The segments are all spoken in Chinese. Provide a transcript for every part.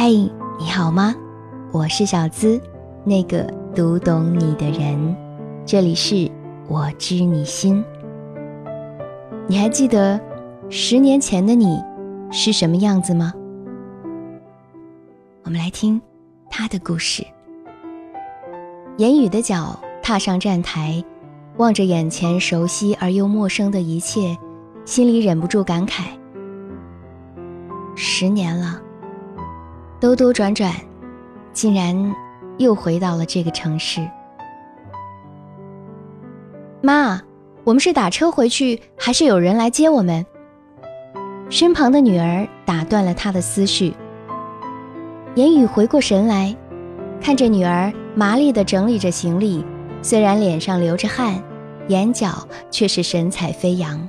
嗨，你好吗？我是小资，那个读懂你的人。这里是我知你心。你还记得十年前的你是什么样子吗？我们来听他的故事。言语的脚踏上站台，望着眼前熟悉而又陌生的一切，心里忍不住感慨：十年了。兜兜转转，竟然又回到了这个城市。妈，我们是打车回去，还是有人来接我们？身旁的女儿打断了他的思绪。言语回过神来，看着女儿麻利地整理着行李，虽然脸上流着汗，眼角却是神采飞扬。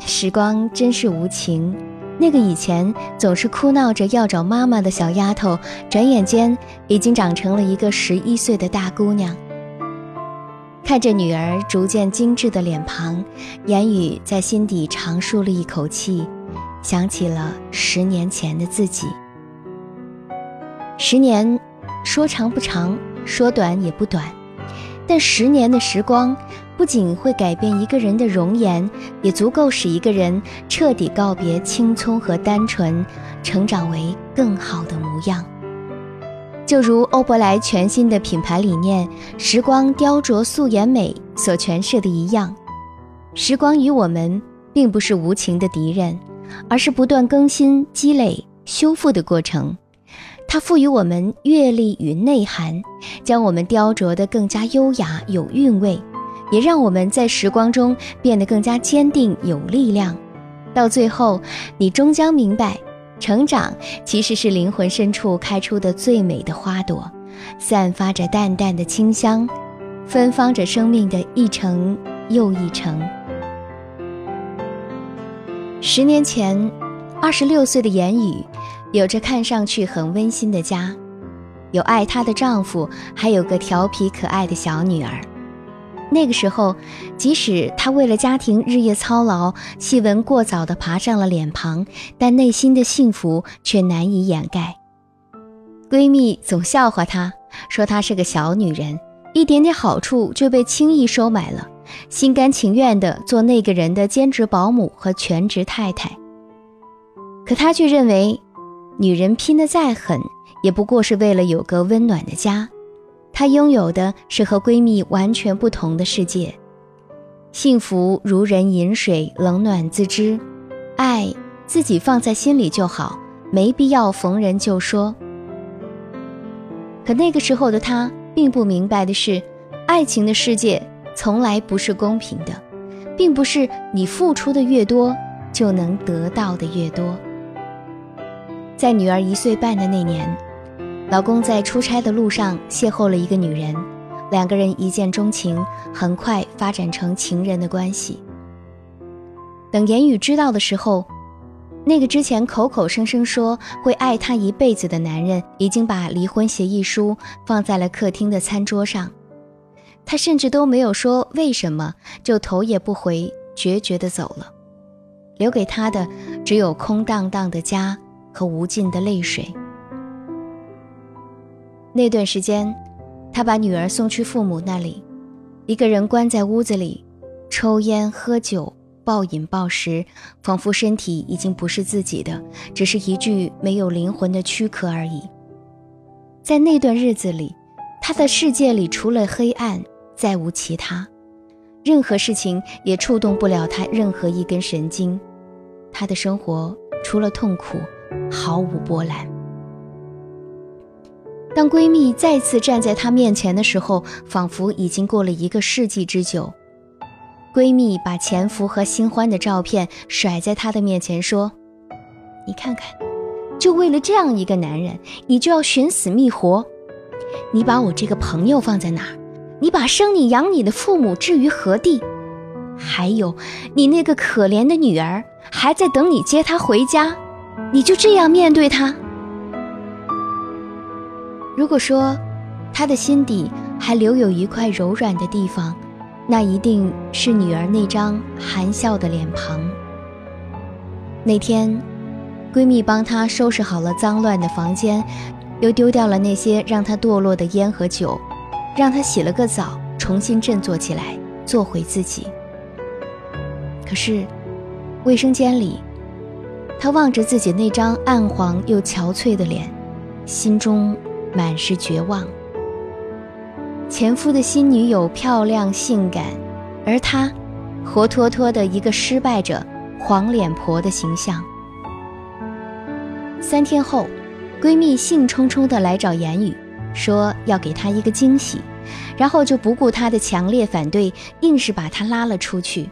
时光真是无情。那个以前总是哭闹着要找妈妈的小丫头，转眼间已经长成了一个十一岁的大姑娘。看着女儿逐渐精致的脸庞，言语在心底长舒了一口气，想起了十年前的自己。十年，说长不长，说短也不短，但十年的时光。不仅会改变一个人的容颜，也足够使一个人彻底告别青葱和单纯，成长为更好的模样。就如欧珀莱全新的品牌理念“时光雕琢素颜美”所诠释的一样，时光与我们并不是无情的敌人，而是不断更新、积累、修复的过程。它赋予我们阅历与内涵，将我们雕琢得更加优雅有韵味。也让我们在时光中变得更加坚定有力量，到最后，你终将明白，成长其实是灵魂深处开出的最美的花朵，散发着淡淡的清香，芬芳着生命的一程又一程。十年前，二十六岁的言语，有着看上去很温馨的家，有爱她的丈夫，还有个调皮可爱的小女儿。那个时候，即使她为了家庭日夜操劳，细纹过早地爬上了脸庞，但内心的幸福却难以掩盖。闺蜜总笑话她，说她是个小女人，一点点好处就被轻易收买了，心甘情愿地做那个人的兼职保姆和全职太太。可她却认为，女人拼得再狠，也不过是为了有个温暖的家。她拥有的是和闺蜜完全不同的世界，幸福如人饮水，冷暖自知，爱自己放在心里就好，没必要逢人就说。可那个时候的她并不明白的是，爱情的世界从来不是公平的，并不是你付出的越多就能得到的越多。在女儿一岁半的那年。老公在出差的路上邂逅了一个女人，两个人一见钟情，很快发展成情人的关系。等言语知道的时候，那个之前口口声声说会爱她一辈子的男人，已经把离婚协议书放在了客厅的餐桌上。他甚至都没有说为什么，就头也不回，决绝地走了，留给他的只有空荡荡的家和无尽的泪水。那段时间，他把女儿送去父母那里，一个人关在屋子里，抽烟喝酒，暴饮暴食，仿佛身体已经不是自己的，只是一具没有灵魂的躯壳而已。在那段日子里，他的世界里除了黑暗，再无其他，任何事情也触动不了他任何一根神经，他的生活除了痛苦，毫无波澜。当闺蜜再次站在她面前的时候，仿佛已经过了一个世纪之久。闺蜜把前夫和新欢的照片甩在她的面前，说：“你看看，就为了这样一个男人，你就要寻死觅活？你把我这个朋友放在哪儿？你把生你养你的父母置于何地？还有，你那个可怜的女儿还在等你接她回家，你就这样面对她？”如果说，他的心底还留有一块柔软的地方，那一定是女儿那张含笑的脸庞。那天，闺蜜帮她收拾好了脏乱的房间，又丢掉了那些让她堕落的烟和酒，让她洗了个澡，重新振作起来，做回自己。可是，卫生间里，她望着自己那张暗黄又憔悴的脸，心中满是绝望。前夫的新女友漂亮性感，而他，活脱脱的一个失败者、黄脸婆的形象。三天后，闺蜜兴冲冲地来找言语，说要给她一个惊喜，然后就不顾她的强烈反对，硬是把她拉了出去。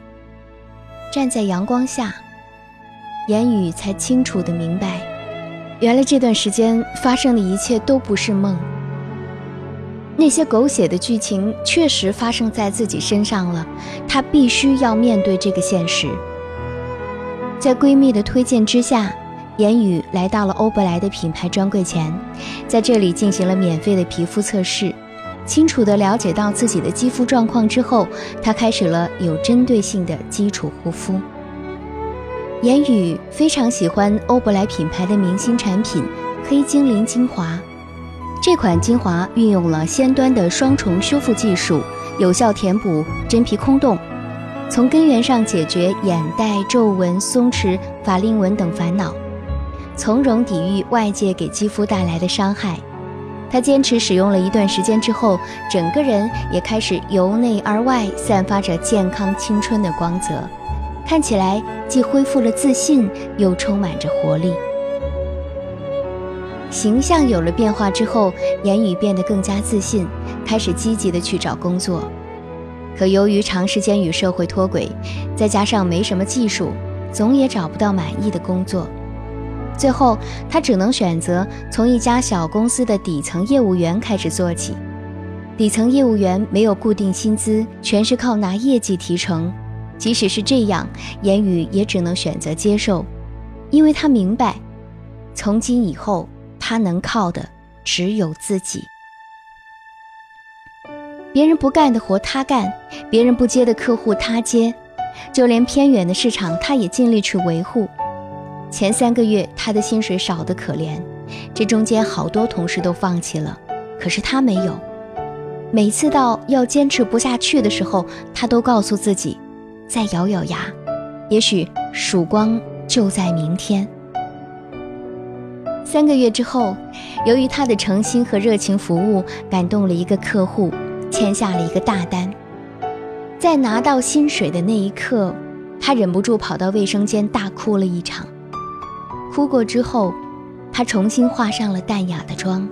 站在阳光下，言语才清楚地明白，原来这段时间发生的一切都不是梦。那些狗血的剧情确实发生在自己身上了，她必须要面对这个现实。在闺蜜的推荐之下。言语来到了欧珀莱的品牌专柜前，在这里进行了免费的皮肤测试。清楚地了解到自己的肌肤状况之后，她开始了有针对性的基础护肤。言语非常喜欢欧珀莱品牌的明星产品黑精灵精华，这款精华运用了先端的双重修复技术，有效填补真皮空洞，从根源上解决眼袋、皱纹、松弛、法令纹等烦恼。从容抵御外界给肌肤带来的伤害，她坚持使用了一段时间之后，整个人也开始由内而外散发着健康青春的光泽，看起来既恢复了自信，又充满着活力。形象有了变化之后，言语变得更加自信，开始积极的去找工作。可由于长时间与社会脱轨，再加上没什么技术，总也找不到满意的工作。最后，他只能选择从一家小公司的底层业务员开始做起。底层业务员没有固定薪资，全是靠拿业绩提成。即使是这样，言语也只能选择接受，因为他明白，从今以后，他能靠的只有自己。别人不干的活他干，别人不接的客户他接，就连偏远的市场，他也尽力去维护。前三个月，他的薪水少得可怜，这中间好多同事都放弃了，可是他没有。每次到要坚持不下去的时候，他都告诉自己，再咬咬牙，也许曙光就在明天。三个月之后，由于他的诚心和热情服务，感动了一个客户，签下了一个大单。在拿到薪水的那一刻，他忍不住跑到卫生间大哭了一场。哭过之后，他重新化上了淡雅的妆，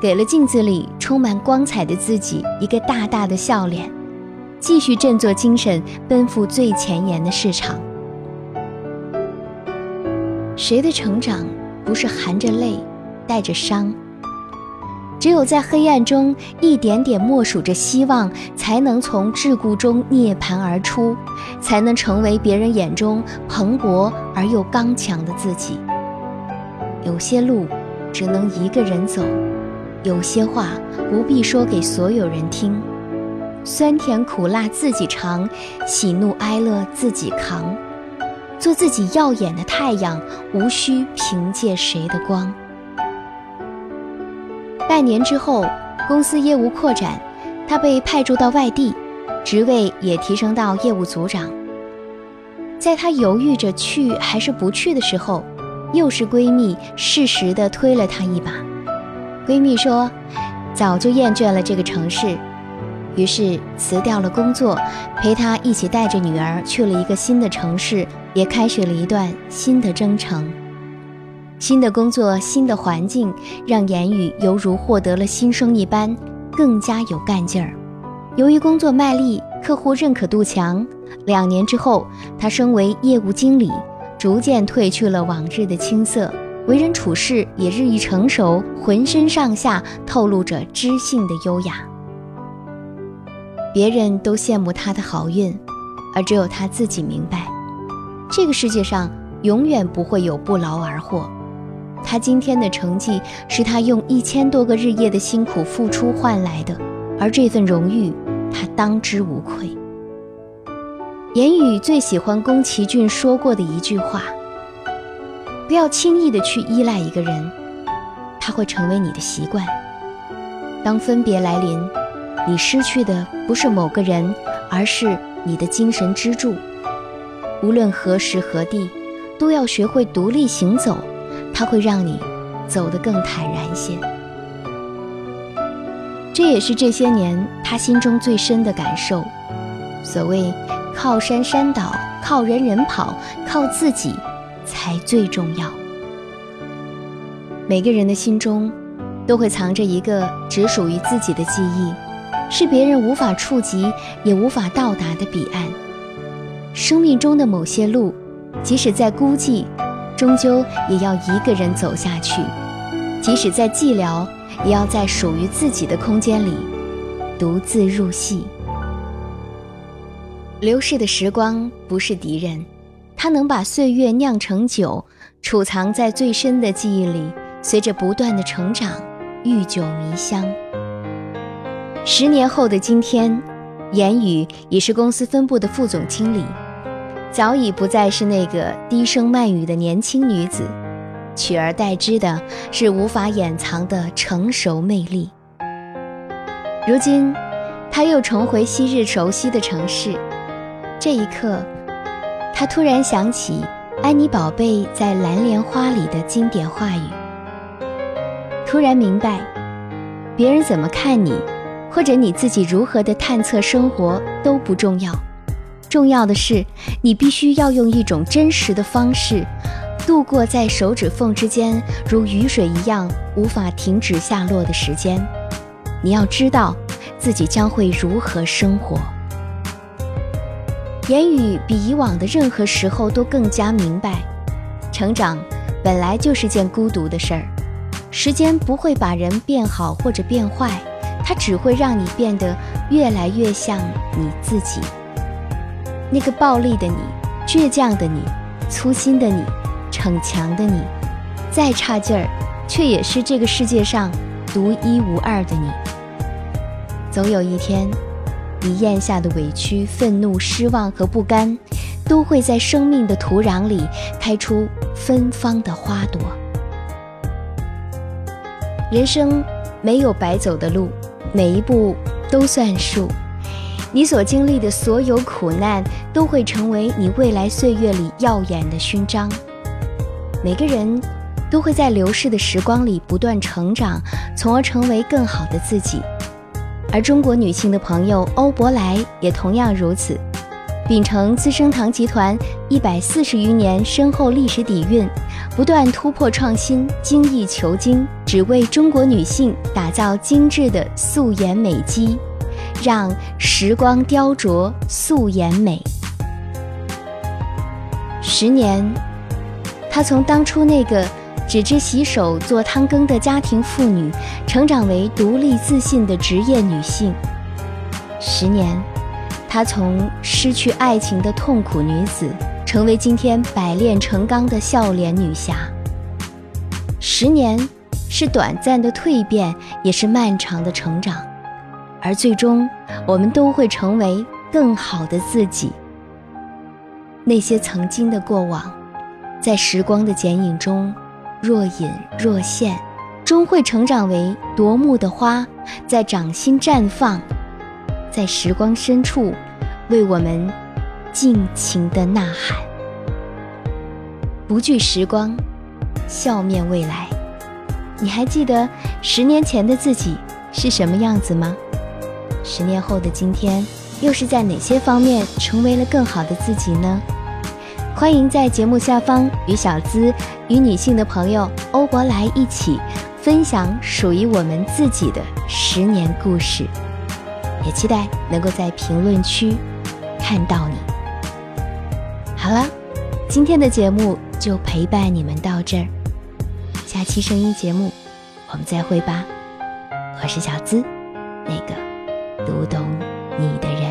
给了镜子里充满光彩的自己一个大大的笑脸，继续振作精神，奔赴最前沿的市场。谁的成长不是含着泪，带着伤？只有在黑暗中一点点默数着希望，才能从桎梏中涅槃而出，才能成为别人眼中蓬勃而又刚强的自己。有些路只能一个人走，有些话不必说给所有人听，酸甜苦辣自己尝，喜怒哀乐自己扛，做自己耀眼的太阳，无需凭借谁的光。半年之后，公司业务扩展，他被派驻到外地，职位也提升到业务组长。在他犹豫着去还是不去的时候，又是闺蜜适时的推了他一把。闺蜜说：“早就厌倦了这个城市，于是辞掉了工作，陪他一起带着女儿去了一个新的城市，也开始了一段新的征程。”新的工作，新的环境，让言语犹如获得了新生一般，更加有干劲儿。由于工作卖力，客户认可度强，两年之后，他升为业务经理，逐渐褪去了往日的青涩，为人处事也日益成熟，浑身上下透露着知性的优雅。别人都羡慕他的好运，而只有他自己明白，这个世界上永远不会有不劳而获。他今天的成绩是他用一千多个日夜的辛苦付出换来的，而这份荣誉，他当之无愧。言语最喜欢宫崎骏说过的一句话：“不要轻易的去依赖一个人，他会成为你的习惯。当分别来临，你失去的不是某个人，而是你的精神支柱。无论何时何地，都要学会独立行走，它会让你走得更坦然些。这也是这些年他心中最深的感受。所谓“靠山山倒，靠人人跑，靠自己才最重要”。每个人的心中，都会藏着一个只属于自己的记忆，是别人无法触及也无法到达的彼岸。生命中的某些路，即使再孤寂，终究也要一个人走下去；即使再寂寥，也要在属于自己的空间里独自入戏。流逝的时光不是敌人，它能把岁月酿成酒，储藏在最深的记忆里，随着不断的成长，愈久弥香。十年后的今天，言语已是公司分部的副总经理，早已不再是那个低声慢语的年轻女子，取而代之的是无法掩藏的成熟魅力。如今，她又重回昔日熟悉的城市。这一刻，他突然想起安妮宝贝在《蓝莲花》里的经典话语，突然明白，别人怎么看你，或者你自己如何的探测生活都不重要，重要的是你必须要用一种真实的方式，度过在手指缝之间如雨水一样无法停止下落的时间。你要知道，自己将会如何生活。言语比以往的任何时候都更加明白，成长本来就是件孤独的事儿。时间不会把人变好或者变坏，它只会让你变得越来越像你自己。那个暴力的你、倔强的你、粗心的你、逞强的你，再差劲儿，却也是这个世界上独一无二的你。总有一天。你咽下的委屈、愤怒、失望和不甘，都会在生命的土壤里开出芬芳的花朵。人生没有白走的路，每一步都算数。你所经历的所有苦难，都会成为你未来岁月里耀眼的勋章。每个人都会在流逝的时光里不断成长，从而成为更好的自己。而中国女性的朋友欧珀莱也同样如此，秉承资生堂集团一百四十余年深厚历史底蕴，不断突破创新，精益求精，只为中国女性打造精致的素颜美肌，让时光雕琢素颜美。十年，她从当初那个。只知洗手做汤羹的家庭妇女，成长为独立自信的职业女性。十年，她从失去爱情的痛苦女子，成为今天百炼成钢的笑脸女侠。十年，是短暂的蜕变，也是漫长的成长，而最终，我们都会成为更好的自己。那些曾经的过往，在时光的剪影中。若隐若现，终会成长为夺目的花，在掌心绽放，在时光深处，为我们尽情的呐喊。不惧时光，笑面未来。你还记得十年前的自己是什么样子吗？十年后的今天，又是在哪些方面成为了更好的自己呢？欢迎在节目下方与小资、与女性的朋友欧珀莱一起分享属于我们自己的十年故事，也期待能够在评论区看到你。好了，今天的节目就陪伴你们到这儿，下期声音节目我们再会吧。我是小资，那个读懂你的人。